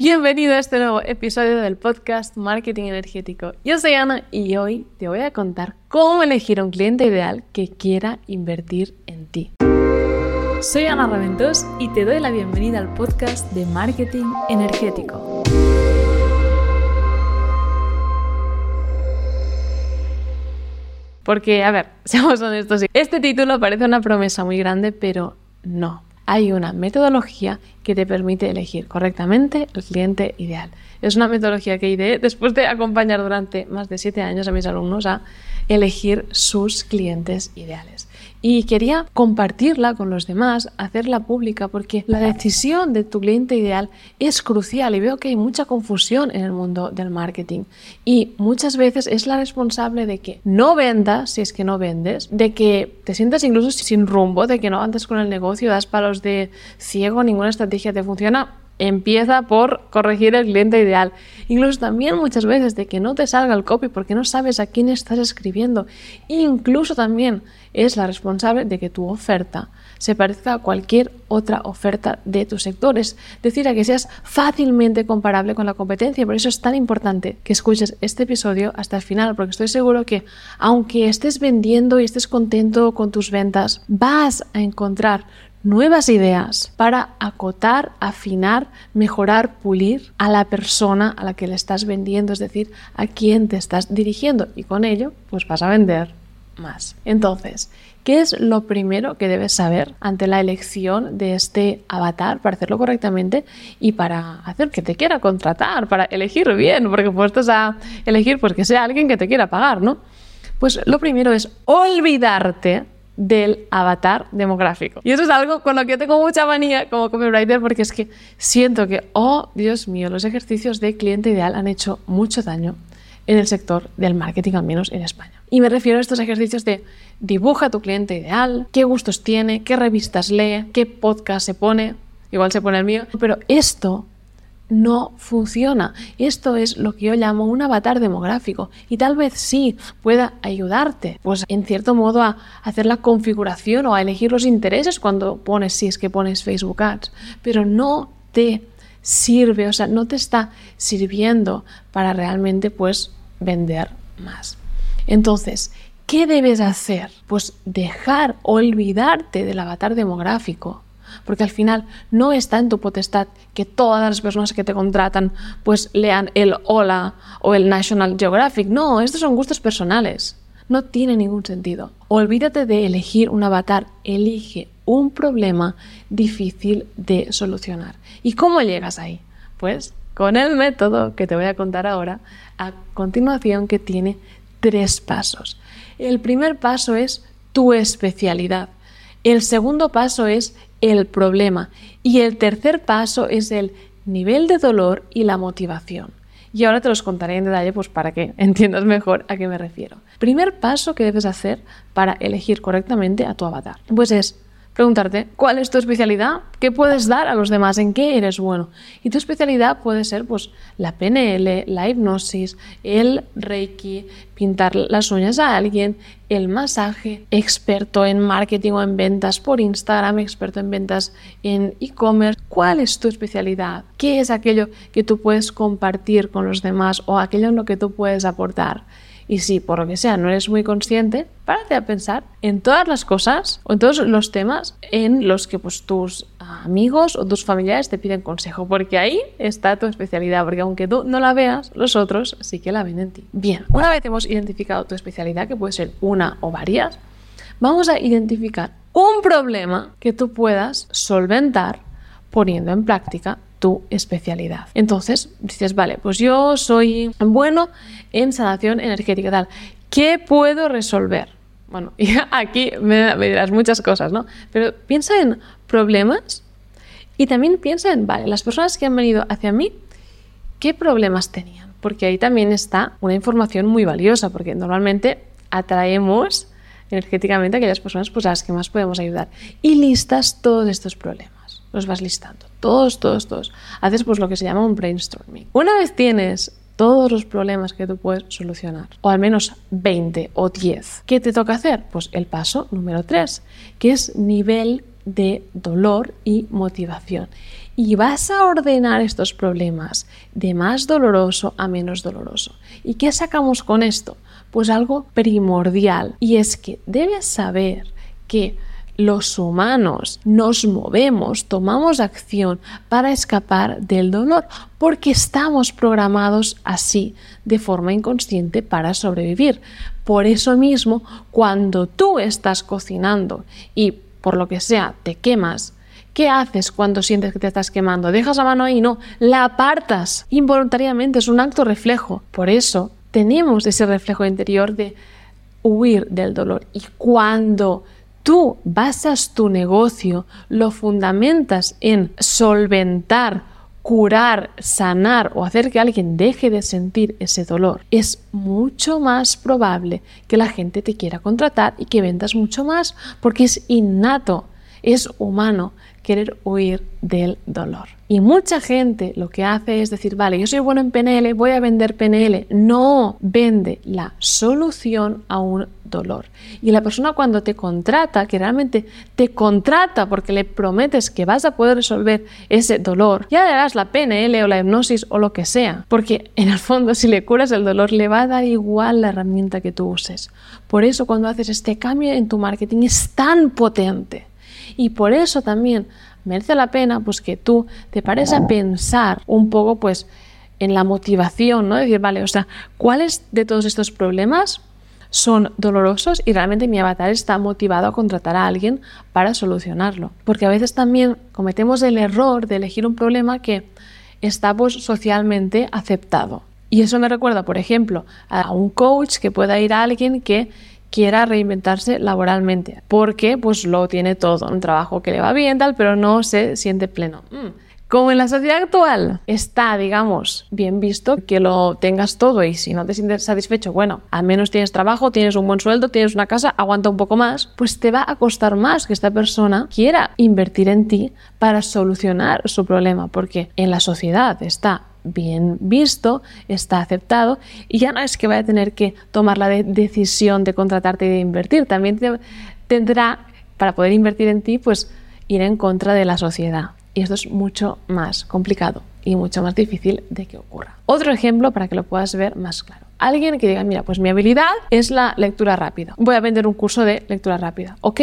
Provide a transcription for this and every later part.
Bienvenido a este nuevo episodio del podcast Marketing Energético. Yo soy Ana y hoy te voy a contar cómo elegir un cliente ideal que quiera invertir en ti. Soy Ana Raventós y te doy la bienvenida al podcast de Marketing Energético. Porque, a ver, seamos honestos, este título parece una promesa muy grande, pero no hay una metodología que te permite elegir correctamente el cliente ideal. Es una metodología que ideé después de acompañar durante más de siete años a mis alumnos a elegir sus clientes ideales y quería compartirla con los demás, hacerla pública, porque la decisión de tu cliente ideal es crucial y veo que hay mucha confusión en el mundo del marketing. Y muchas veces es la responsable de que no vendas, si es que no vendes, de que te sientas incluso sin rumbo, de que no andes con el negocio, das palos de ciego, ninguna estrategia te funciona empieza por corregir el cliente ideal. Incluso también muchas veces de que no te salga el copy porque no sabes a quién estás escribiendo. Incluso también es la responsable de que tu oferta se parezca a cualquier otra oferta de tus sectores. Es decir, a que seas fácilmente comparable con la competencia. Por eso es tan importante que escuches este episodio hasta el final, porque estoy seguro que aunque estés vendiendo y estés contento con tus ventas, vas a encontrar nuevas ideas para acotar, afinar, mejorar, pulir a la persona a la que le estás vendiendo, es decir, a quién te estás dirigiendo y con ello pues vas a vender más. Entonces, ¿qué es lo primero que debes saber ante la elección de este avatar para hacerlo correctamente y para hacer que te quiera contratar, para elegir bien, porque puestos a elegir pues que sea alguien que te quiera pagar, ¿no? Pues lo primero es olvidarte del avatar demográfico. Y eso es algo con lo que tengo mucha manía como copywriter porque es que siento que, oh Dios mío, los ejercicios de cliente ideal han hecho mucho daño en el sector del marketing, al menos en España. Y me refiero a estos ejercicios de dibuja tu cliente ideal, qué gustos tiene, qué revistas lee, qué podcast se pone, igual se pone el mío, pero esto no funciona. Esto es lo que yo llamo un avatar demográfico y tal vez sí pueda ayudarte, pues en cierto modo a hacer la configuración o a elegir los intereses cuando pones, si es que pones Facebook Ads, pero no te sirve, o sea, no te está sirviendo para realmente pues vender más. Entonces, ¿qué debes hacer? Pues dejar, olvidarte del avatar demográfico porque al final no está en tu potestad que todas las personas que te contratan pues lean el Hola o el National Geographic. No, estos son gustos personales. No tiene ningún sentido. Olvídate de elegir un avatar, elige un problema difícil de solucionar. ¿Y cómo llegas ahí? Pues con el método que te voy a contar ahora a continuación que tiene tres pasos. El primer paso es tu especialidad. El segundo paso es el problema. Y el tercer paso es el nivel de dolor y la motivación. Y ahora te los contaré en detalle pues para que entiendas mejor a qué me refiero. Primer paso que debes hacer para elegir correctamente a tu avatar. Pues es preguntarte cuál es tu especialidad, qué puedes dar a los demás, en qué eres bueno. Y tu especialidad puede ser pues la PNL, la hipnosis, el reiki, pintar las uñas a alguien, el masaje, experto en marketing o en ventas por Instagram, experto en ventas en e-commerce. ¿Cuál es tu especialidad? ¿Qué es aquello que tú puedes compartir con los demás o aquello en lo que tú puedes aportar? Y si por lo que sea no eres muy consciente, párate a pensar en todas las cosas o en todos los temas en los que pues, tus amigos o tus familiares te piden consejo, porque ahí está tu especialidad, porque aunque tú no la veas, los otros sí que la ven en ti. Bien, una vez hemos identificado tu especialidad, que puede ser una o varias, vamos a identificar un problema que tú puedas solventar poniendo en práctica tu especialidad. Entonces dices, vale, pues yo soy bueno en sanación energética, tal. ¿Qué puedo resolver? Bueno, y aquí me, dirás muchas cosas, ¿no? Pero piensa en problemas y también piensa en, vale, las personas que han venido hacia mí, ¿qué problemas tenían? Porque ahí también está una información muy valiosa, porque normalmente atraemos energéticamente a aquellas personas pues, a las que más podemos ayudar. Y listas todos estos problemas los vas listando. Todos, todos, todos. Haces pues lo que se llama un brainstorming. Una vez tienes todos los problemas que tú puedes solucionar, o al menos 20 o 10, ¿qué te toca hacer? Pues el paso número 3, que es nivel de dolor y motivación. Y vas a ordenar estos problemas de más doloroso a menos doloroso. ¿Y qué sacamos con esto? Pues algo primordial. Y es que debes saber que los humanos nos movemos, tomamos acción para escapar del dolor, porque estamos programados así, de forma inconsciente, para sobrevivir. Por eso mismo, cuando tú estás cocinando y por lo que sea te quemas, ¿Qué haces cuando sientes que te estás quemando? ¿Dejas la mano ahí? No, la apartas involuntariamente, es un acto reflejo. Por eso tenemos ese reflejo interior de huir del dolor. Y cuando tú basas tu negocio, lo fundamentas en solventar, curar, sanar o hacer que alguien deje de sentir ese dolor, es mucho más probable que la gente te quiera contratar y que vendas mucho más porque es innato, es humano querer huir del dolor. Y mucha gente lo que hace es decir, vale, yo soy bueno en PNL, voy a vender PNL. No, vende la solución a un dolor. Y la persona cuando te contrata, que realmente te contrata porque le prometes que vas a poder resolver ese dolor, ya le das la PNL o la hipnosis o lo que sea. Porque en el fondo si le curas el dolor le va a dar igual la herramienta que tú uses. Por eso cuando haces este cambio en tu marketing es tan potente. Y por eso también merece la pena pues que tú te pares a pensar un poco pues en la motivación, ¿no? Decir, vale, o sea, ¿cuáles de todos estos problemas son dolorosos y realmente mi avatar está motivado a contratar a alguien para solucionarlo? Porque a veces también cometemos el error de elegir un problema que está pues socialmente aceptado. Y eso me recuerda, por ejemplo, a un coach que pueda ir a alguien que quiera reinventarse laboralmente, porque pues lo tiene todo, un trabajo que le va bien tal, pero no se siente pleno. Mm. Como en la sociedad actual está, digamos, bien visto que lo tengas todo y si no te sientes satisfecho, bueno, al menos tienes trabajo, tienes un buen sueldo, tienes una casa, aguanta un poco más, pues te va a costar más que esta persona quiera invertir en ti para solucionar su problema, porque en la sociedad está bien visto, está aceptado y ya no es que vaya a tener que tomar la decisión de contratarte y de invertir, también tendrá, para poder invertir en ti, pues ir en contra de la sociedad. Y esto es mucho más complicado y mucho más difícil de que ocurra. Otro ejemplo para que lo puedas ver más claro. Alguien que diga, mira, pues mi habilidad es la lectura rápida. Voy a vender un curso de lectura rápida. Ok,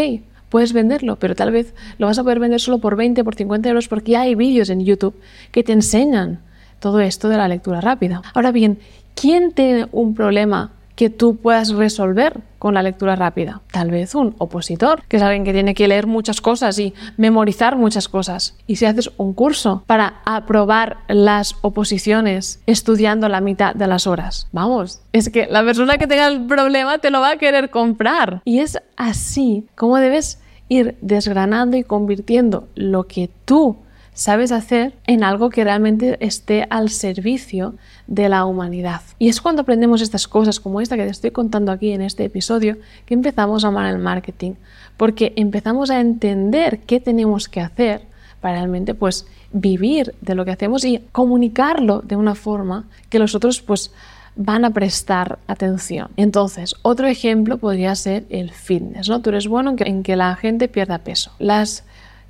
puedes venderlo, pero tal vez lo vas a poder vender solo por 20, por 50 euros porque ya hay vídeos en YouTube que te enseñan todo esto de la lectura rápida. Ahora bien, ¿quién tiene un problema que tú puedas resolver con la lectura rápida? Tal vez un opositor, que es alguien que tiene que leer muchas cosas y memorizar muchas cosas. Y si haces un curso para aprobar las oposiciones estudiando la mitad de las horas, vamos, es que la persona que tenga el problema te lo va a querer comprar. Y es así como debes ir desgranando y convirtiendo lo que tú sabes hacer en algo que realmente esté al servicio de la humanidad. Y es cuando aprendemos estas cosas como esta que te estoy contando aquí en este episodio que empezamos a amar el marketing, porque empezamos a entender qué tenemos que hacer para realmente pues vivir de lo que hacemos y comunicarlo de una forma que los otros pues van a prestar atención. Entonces, otro ejemplo podría ser el fitness, ¿no? Tú eres bueno en que, en que la gente pierda peso. Las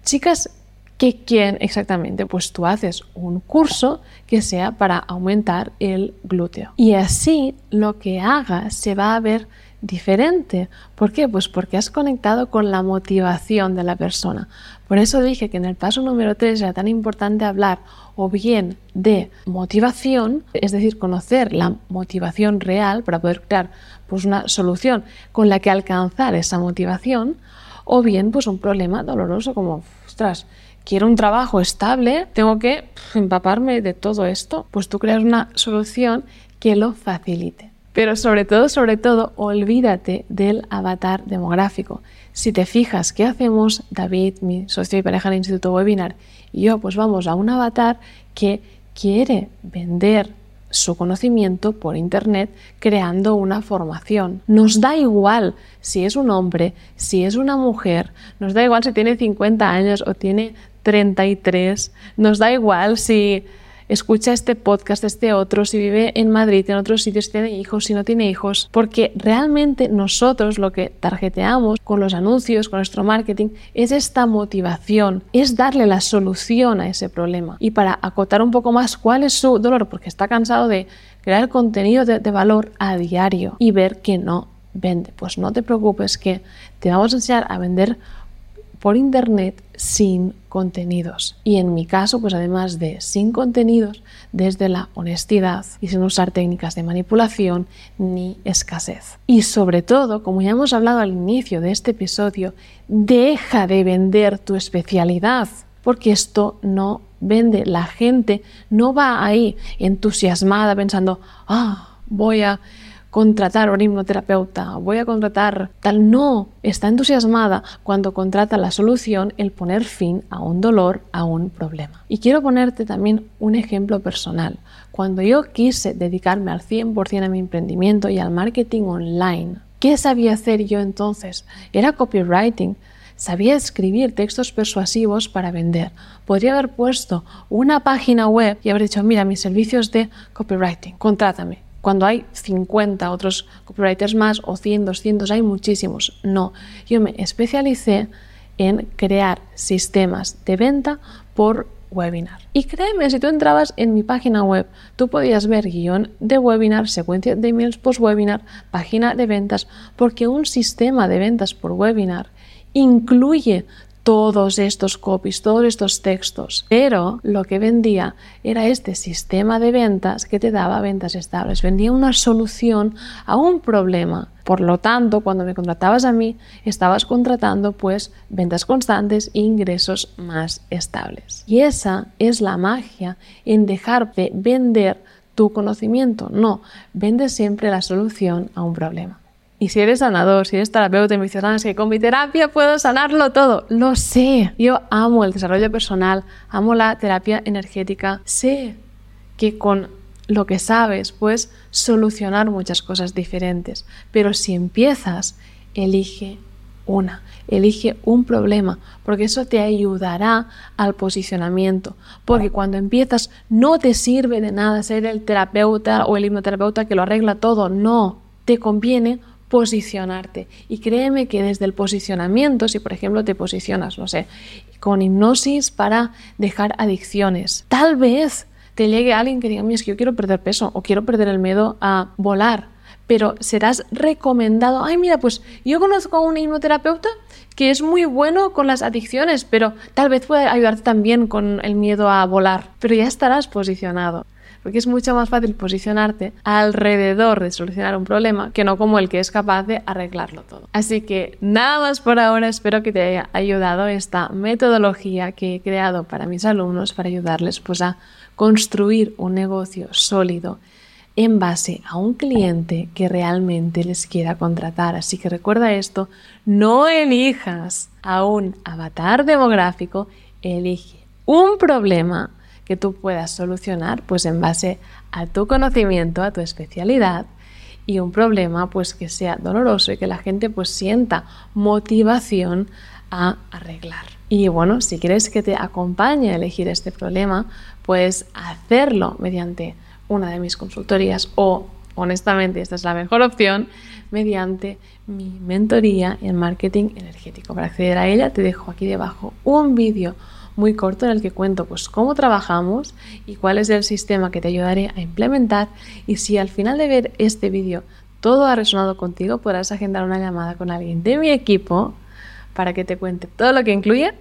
chicas ¿Qué quién exactamente? Pues tú haces un curso que sea para aumentar el glúteo. Y así lo que hagas se va a ver diferente. ¿Por qué? Pues porque has conectado con la motivación de la persona. Por eso dije que en el paso número 3 era tan importante hablar o bien de motivación, es decir, conocer la motivación real para poder crear pues una solución con la que alcanzar esa motivación, o bien pues un problema doloroso como, ostras, quiero un trabajo estable, tengo que empaparme de todo esto, pues tú creas una solución que lo facilite. Pero sobre todo, sobre todo, olvídate del avatar demográfico. Si te fijas, ¿qué hacemos David, mi socio y pareja del Instituto Webinar? Y yo, pues vamos a un avatar que quiere vender su conocimiento por Internet creando una formación. Nos da igual si es un hombre, si es una mujer, nos da igual si tiene 50 años o tiene 33, nos da igual si escucha este podcast, este otro, si vive en Madrid, en otros sitios, si tiene hijos, si no tiene hijos, porque realmente nosotros lo que targeteamos con los anuncios, con nuestro marketing, es esta motivación, es darle la solución a ese problema. Y para acotar un poco más cuál es su dolor, porque está cansado de crear contenido de valor a diario y ver que no vende. Pues no te preocupes que te vamos a enseñar a vender por internet sin contenidos. Y en mi caso, pues además de sin contenidos, desde la honestidad y sin usar técnicas de manipulación ni escasez. Y sobre todo, como ya hemos hablado al inicio de este episodio, deja de vender tu especialidad, porque esto no vende. La gente no va ahí entusiasmada pensando, ah, voy a contratar a un hipnoterapeuta, voy a contratar tal. No, está entusiasmada cuando contrata la solución, el poner fin a un dolor, a un problema. Y quiero ponerte también un ejemplo personal. Cuando yo quise dedicarme al 100% a mi emprendimiento y al marketing online, ¿qué sabía hacer yo entonces? Era copywriting. Sabía escribir textos persuasivos para vender. Podría haber puesto una página web y haber dicho, mira, mis servicios de copywriting, contrátame cuando hay 50 otros copywriters más o 100, 200, hay muchísimos. No, yo me especialicé en crear sistemas de venta por webinar. Y créeme, si tú entrabas en mi página web, tú podías ver guion de webinar, secuencia de emails post webinar, página de ventas, porque un sistema de ventas por webinar incluye todos estos copies, todos estos textos. Pero lo que vendía era este sistema de ventas que te daba ventas estables. Vendía una solución a un problema. Por lo tanto, cuando me contratabas a mí, estabas contratando pues ventas constantes e ingresos más estables. Y esa es la magia en dejar de vender tu conocimiento. No, vende siempre la solución a un problema. Y si eres sanador, si eres terapeuta y me dices, ah, es que con mi terapia puedo sanarlo todo. Lo sé. Yo amo el desarrollo personal, amo la terapia energética. Sé que con lo que sabes puedes solucionar muchas cosas diferentes. Pero si empiezas, elige una, elige un problema, porque eso te ayudará al posicionamiento. Porque cuando empiezas no te sirve de nada ser el terapeuta o el hipnoterapeuta que lo arregla todo. No, te conviene posicionarte. Y créeme que desde el posicionamiento, si por ejemplo te posicionas, no sé, con hipnosis para dejar adicciones, tal vez te llegue alguien que diga, mira, es que yo quiero perder peso o quiero perder el miedo a volar, pero serás recomendado, ay, mira, pues yo conozco a un hipnoterapeuta que es muy bueno con las adicciones, pero tal vez puede ayudarte también con el miedo a volar, pero ya estarás posicionado porque es mucho más fácil posicionarte alrededor de solucionar un problema que no como el que es capaz de arreglarlo todo. Así que nada más por ahora, espero que te haya ayudado esta metodología que he creado para mis alumnos para ayudarles pues a construir un negocio sólido en base a un cliente que realmente les quiera contratar. Así que recuerda esto, no elijas a un avatar demográfico, elige un problema que tú puedas solucionar pues en base a tu conocimiento, a tu especialidad y un problema pues que sea doloroso y que la gente pues sienta motivación a arreglar. Y bueno, si quieres que te acompañe a elegir este problema, pues hacerlo mediante una de mis consultorías o honestamente esta es la mejor opción mediante mi mentoría en marketing energético. Para acceder a ella te dejo aquí debajo un vídeo muy corto en el que cuento pues cómo trabajamos y cuál es el sistema que te ayudaré a implementar y si al final de ver este vídeo todo ha resonado contigo podrás agendar una llamada con alguien de mi equipo para que te cuente todo lo que incluye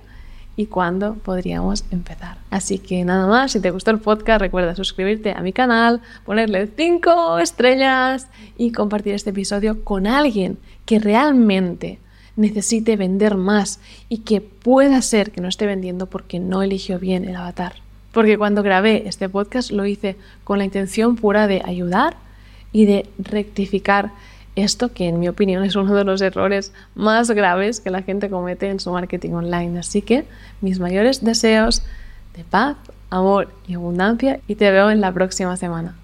y cuándo podríamos empezar. Así que nada más, si te gustó el podcast recuerda suscribirte a mi canal, ponerle 5 estrellas y compartir este episodio con alguien que realmente necesite vender más y que pueda ser que no esté vendiendo porque no eligió bien el avatar. Porque cuando grabé este podcast lo hice con la intención pura de ayudar y de rectificar esto que en mi opinión es uno de los errores más graves que la gente comete en su marketing online. Así que mis mayores deseos de paz, amor y abundancia y te veo en la próxima semana.